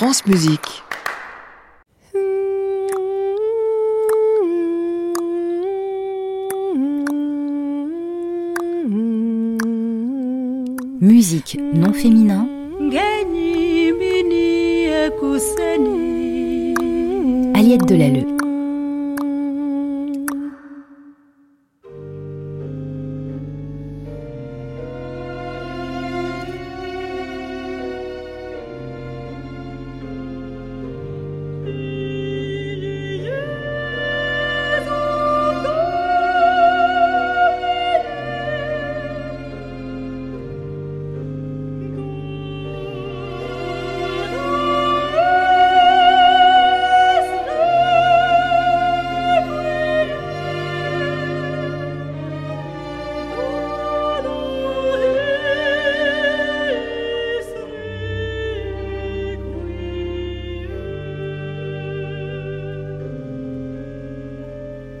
France Musique. Musique non féminin. Aliette Delalleux.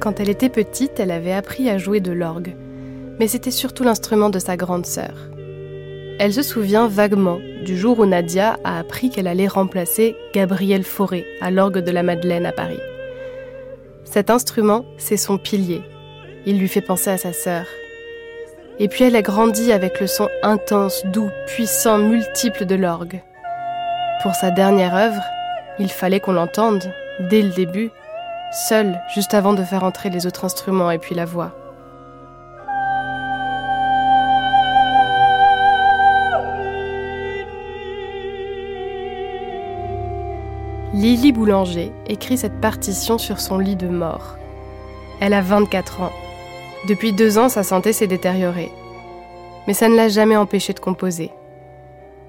Quand elle était petite, elle avait appris à jouer de l'orgue, mais c'était surtout l'instrument de sa grande sœur. Elle se souvient vaguement du jour où Nadia a appris qu'elle allait remplacer Gabrielle Fauré à l'orgue de la Madeleine à Paris. Cet instrument, c'est son pilier. Il lui fait penser à sa sœur. Et puis elle a grandi avec le son intense, doux, puissant, multiple de l'orgue. Pour sa dernière œuvre, il fallait qu'on l'entende, dès le début, seule, juste avant de faire entrer les autres instruments et puis la voix. Lily Boulanger écrit cette partition sur son lit de mort. Elle a 24 ans. Depuis deux ans, sa santé s'est détériorée. Mais ça ne l'a jamais empêchée de composer.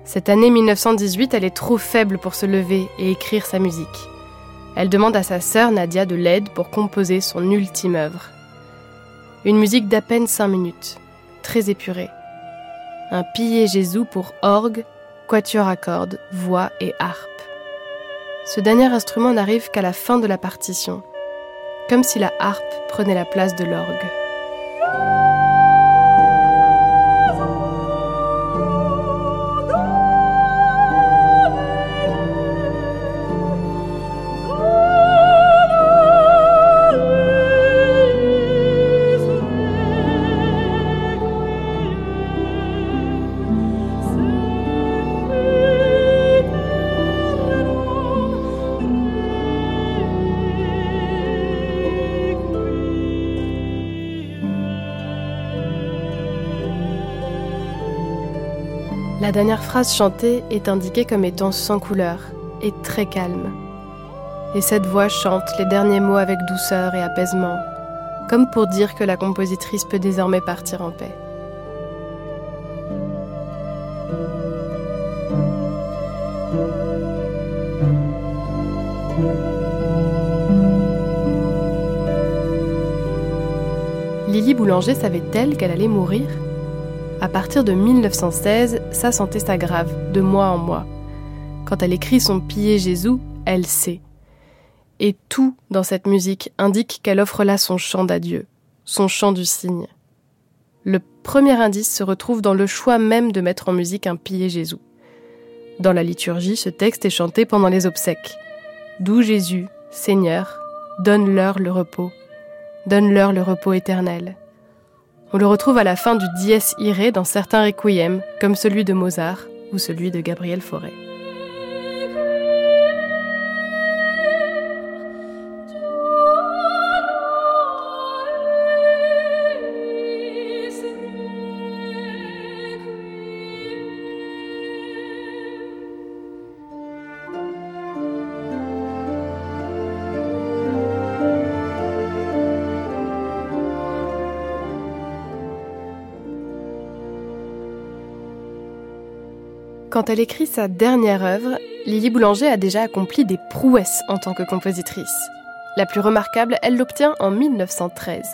Cette année 1918, elle est trop faible pour se lever et écrire sa musique. Elle demande à sa sœur Nadia de l'aide pour composer son ultime œuvre. Une musique d'à peine cinq minutes, très épurée. Un pillé Jésus pour orgue, quatuor à cordes, voix et harpe. Ce dernier instrument n'arrive qu'à la fin de la partition, comme si la harpe prenait la place de l'orgue. La dernière phrase chantée est indiquée comme étant sans couleur et très calme. Et cette voix chante les derniers mots avec douceur et apaisement, comme pour dire que la compositrice peut désormais partir en paix. Lily Boulanger savait-elle qu'elle allait mourir? À partir de 1916, sa santé s'aggrave de mois en mois. Quand elle écrit son Pillé Jésus, elle sait. Et tout dans cette musique indique qu'elle offre là son chant d'adieu, son chant du cygne. Le premier indice se retrouve dans le choix même de mettre en musique un Pillé Jésus. Dans la liturgie, ce texte est chanté pendant les obsèques. D'où Jésus, Seigneur, donne-leur le repos, donne-leur le repos éternel. On le retrouve à la fin du Dies Irae dans certains requiem, comme celui de Mozart ou celui de Gabriel Fauré. Quand elle écrit sa dernière œuvre, Lily Boulanger a déjà accompli des prouesses en tant que compositrice. La plus remarquable, elle l'obtient en 1913.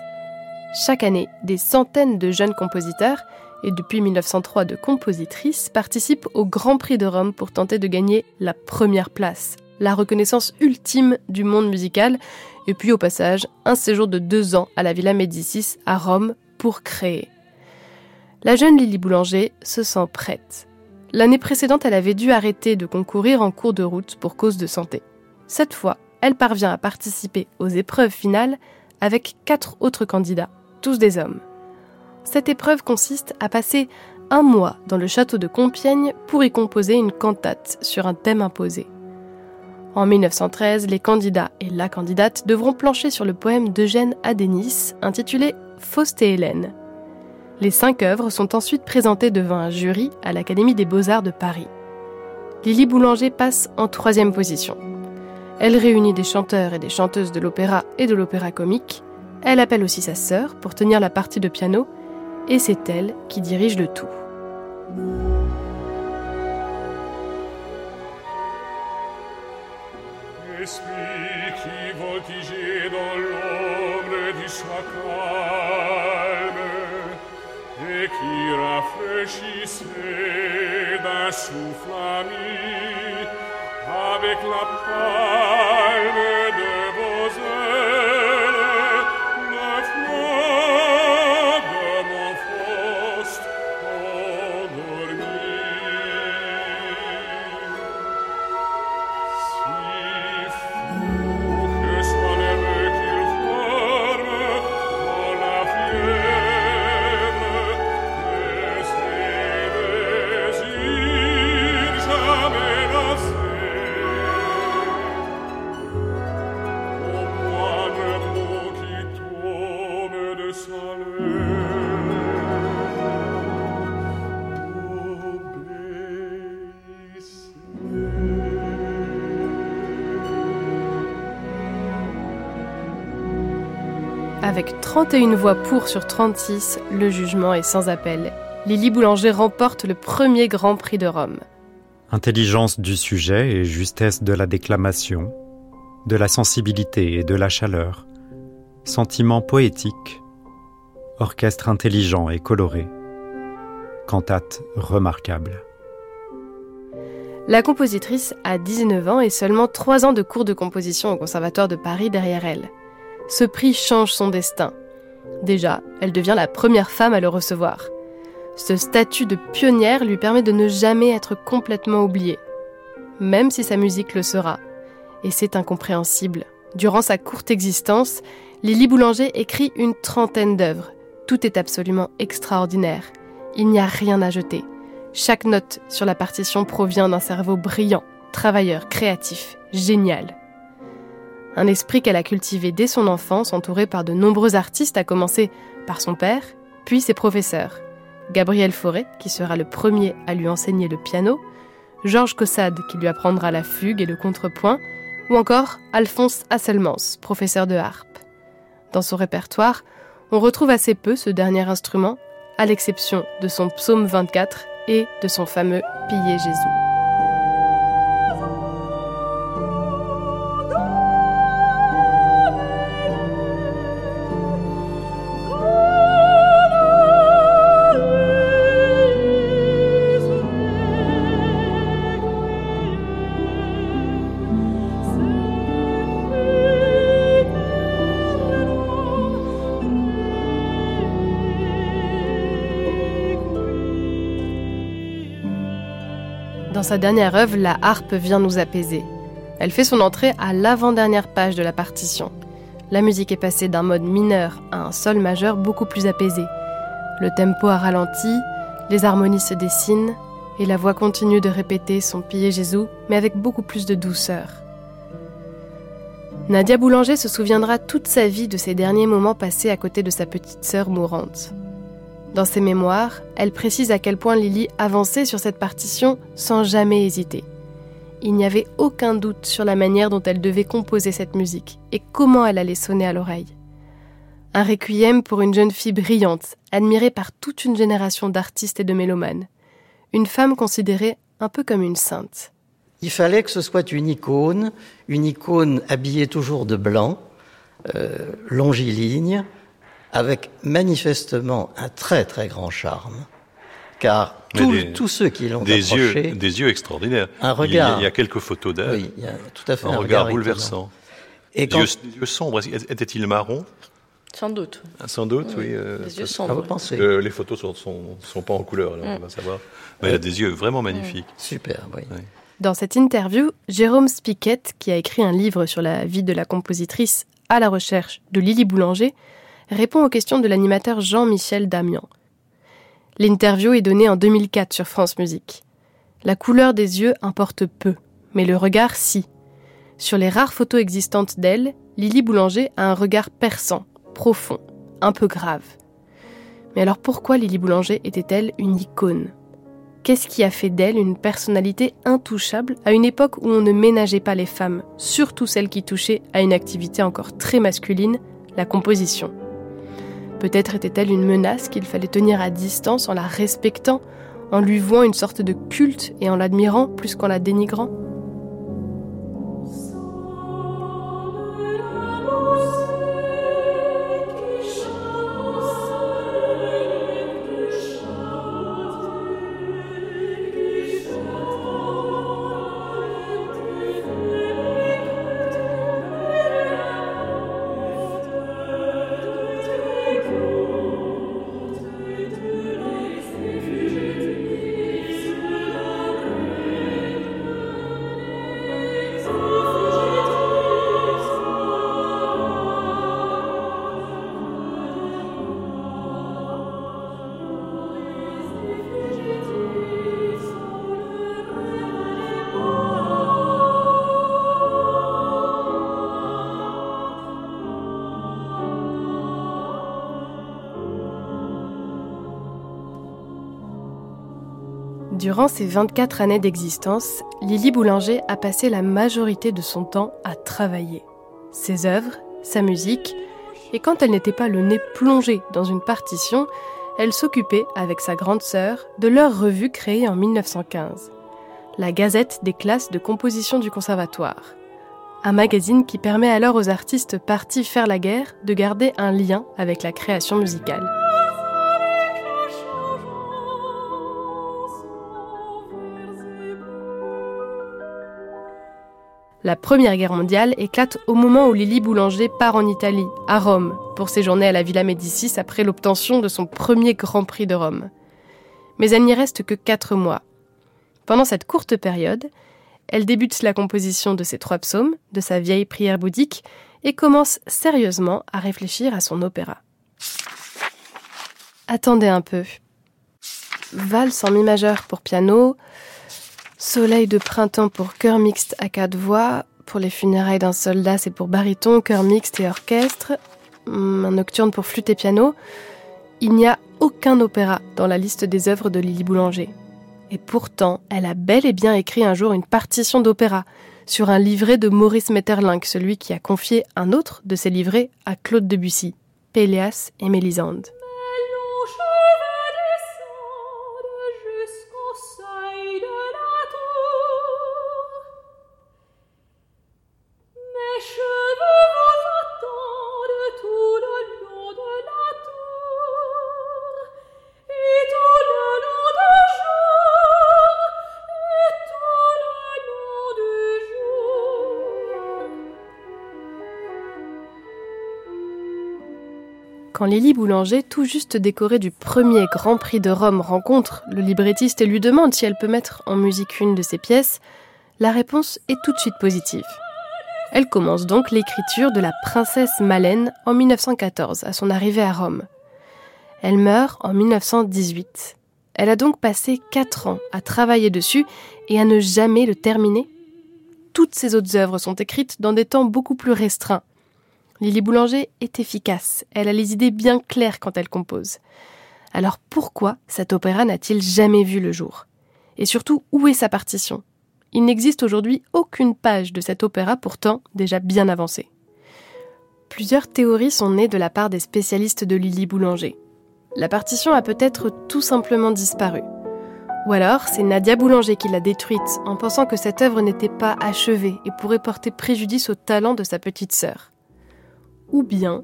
Chaque année, des centaines de jeunes compositeurs, et depuis 1903 de compositrices, participent au Grand Prix de Rome pour tenter de gagner la première place, la reconnaissance ultime du monde musical, et puis au passage, un séjour de deux ans à la Villa Médicis à Rome pour créer. La jeune Lily Boulanger se sent prête. L'année précédente, elle avait dû arrêter de concourir en cours de route pour cause de santé. Cette fois, elle parvient à participer aux épreuves finales avec quatre autres candidats, tous des hommes. Cette épreuve consiste à passer un mois dans le château de Compiègne pour y composer une cantate sur un thème imposé. En 1913, les candidats et la candidate devront plancher sur le poème d'Eugène Adénis intitulé Faust et Hélène. Les cinq œuvres sont ensuite présentées devant un jury à l'Académie des beaux-arts de Paris. Lily Boulanger passe en troisième position. Elle réunit des chanteurs et des chanteuses de l'opéra et de l'opéra comique. Elle appelle aussi sa sœur pour tenir la partie de piano et c'est elle qui dirige le tout. Et qui rafraîchissait d'un souffle ami avec la palme Avec 31 voix pour sur 36, le jugement est sans appel. Lily Boulanger remporte le premier Grand Prix de Rome. Intelligence du sujet et justesse de la déclamation, de la sensibilité et de la chaleur, sentiment poétique, orchestre intelligent et coloré, cantate remarquable. La compositrice a 19 ans et seulement 3 ans de cours de composition au Conservatoire de Paris derrière elle. Ce prix change son destin. Déjà, elle devient la première femme à le recevoir. Ce statut de pionnière lui permet de ne jamais être complètement oubliée, même si sa musique le sera. Et c'est incompréhensible. Durant sa courte existence, Lily Boulanger écrit une trentaine d'œuvres. Tout est absolument extraordinaire. Il n'y a rien à jeter. Chaque note sur la partition provient d'un cerveau brillant, travailleur, créatif, génial. Un esprit qu'elle a cultivé dès son enfance, entourée par de nombreux artistes, à commencer par son père, puis ses professeurs. Gabriel Fauré, qui sera le premier à lui enseigner le piano, Georges Caussade, qui lui apprendra la fugue et le contrepoint, ou encore Alphonse Asselmans, professeur de harpe. Dans son répertoire, on retrouve assez peu ce dernier instrument, à l'exception de son psaume 24 et de son fameux Pillé Jésus. Dans sa dernière œuvre, la harpe vient nous apaiser. Elle fait son entrée à l'avant-dernière page de la partition. La musique est passée d'un mode mineur à un sol majeur beaucoup plus apaisé. Le tempo a ralenti, les harmonies se dessinent, et la voix continue de répéter son pillé Jésus, mais avec beaucoup plus de douceur. Nadia Boulanger se souviendra toute sa vie de ces derniers moments passés à côté de sa petite sœur mourante. Dans ses mémoires, elle précise à quel point Lily avançait sur cette partition sans jamais hésiter. Il n'y avait aucun doute sur la manière dont elle devait composer cette musique et comment elle allait sonner à l'oreille. Un requiem pour une jeune fille brillante, admirée par toute une génération d'artistes et de mélomanes. Une femme considérée un peu comme une sainte. Il fallait que ce soit une icône, une icône habillée toujours de blanc, euh, longiligne, avec manifestement un très très grand charme, car tous, des, tous ceux qui l'ont des approché, yeux, des yeux extraordinaires. un regard, Il y a, il y a quelques photos d'elle. oui, il y a tout à fait un, un, regard bouleversant. Et Des quand, yeux, des yeux sombres. Était-il marron? Sans doute. Ah, Sans doute, oui. Oui, euh, les parce yeux sombres. Ah, vous pensez Euh, les photos sont, sont, sont pas en couleur, alors on va savoir. Mais il a des yeux vraiment magnifiques. Super, oui. Dans cette interview, Jérôme Spiquet, qui a écrit un livre sur la vie de la compositrice à la recherche de Lily Boulanger, répond aux questions de l'animateur Jean-Michel Damian. L'interview est donnée en 2004 sur France Musique. La couleur des yeux importe peu, mais le regard si. Sur les rares photos existantes d'elle, Lily Boulanger a un regard perçant, profond, un peu grave. Mais alors pourquoi Lily Boulanger était-elle une icône? Qu'est-ce qui a fait d'elle une personnalité intouchable à une époque où on ne ménageait pas les femmes, surtout celles qui touchaient à une activité encore très masculine, la composition? Peut-être était-elle une menace qu'il fallait tenir à distance en la respectant, en lui vouant une sorte de culte et en l'admirant plus qu'en la dénigrant Durant ses 24 années d'existence, Lily Boulanger a passé la majorité de son temps à travailler. Ses œuvres, sa musique, et quand elle n'était pas le nez plongé dans une partition, elle s'occupait, avec sa grande sœur, de leur revue créée en 1915, la Gazette des classes de composition du Conservatoire. Un magazine qui permet alors aux artistes partis faire la guerre de garder un lien avec la création musicale. La Première Guerre mondiale éclate au moment où Lily Boulanger part en Italie, à Rome, pour séjourner à la Villa Médicis après l'obtention de son premier Grand Prix de Rome. Mais elle n'y reste que quatre mois. Pendant cette courte période, elle débute la composition de ses trois psaumes, de sa vieille prière bouddhique, et commence sérieusement à réfléchir à son opéra. Attendez un peu. Valse en mi majeur pour piano, Soleil de printemps pour chœur mixte à quatre voix, pour les funérailles d'un soldat c'est pour baryton, chœur mixte et orchestre, Hum, un nocturne pour flûte et piano. Il n'y a aucun opéra dans la liste des œuvres de Lily Boulanger. Et pourtant, elle a bel et bien écrit un jour une partition d'opéra sur un livret de Maurice Maeterlinck, celui qui a confié un autre de ses livrets à Claude Debussy, Péléas et Mélisande. Quand Lily Boulanger, tout juste décorée du premier Grand Prix de Rome, rencontre le librettiste et lui demande si elle peut mettre en musique une de ses pièces, la réponse est tout de suite positive. Elle commence donc l'écriture de La Princesse Malène en 1914, à son arrivée à Rome. Elle meurt en 1918. Elle a donc passé quatre ans à travailler dessus et à ne jamais le terminer. Toutes ses autres œuvres sont écrites dans des temps beaucoup plus restreints. Lily Boulanger est efficace, elle a les idées bien claires quand elle compose. Alors pourquoi cet opéra n'a-t-il jamais vu le jour? Et surtout, où est sa partition? Il n'existe aujourd'hui aucune page de cet opéra pourtant déjà bien avancé. Plusieurs théories sont nées de la part des spécialistes de Lily Boulanger. La partition a peut-être tout simplement disparu. Ou alors, c'est Nadia Boulanger qui l'a détruite en pensant que cette œuvre n'était pas achevée et pourrait porter préjudice au talent de sa petite sœur ou bien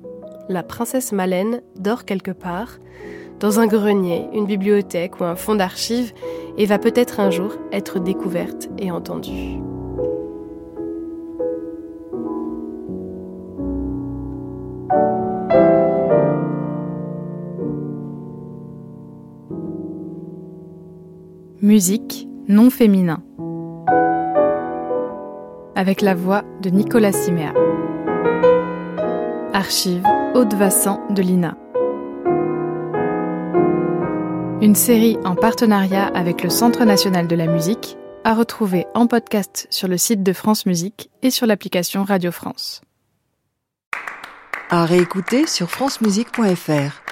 la princesse Malène dort quelque part, dans un grenier, une bibliothèque ou un fonds d'archives, et va peut-être un jour être découverte et entendue. Musique non féminin. Avec la voix de Nicolas Siméa. Archive Haute Vassan de l'INA. Une série en partenariat avec le Centre national de la musique, à retrouver en podcast sur le site de France Musique et sur l'application Radio France. À réécouter sur francemusique.fr.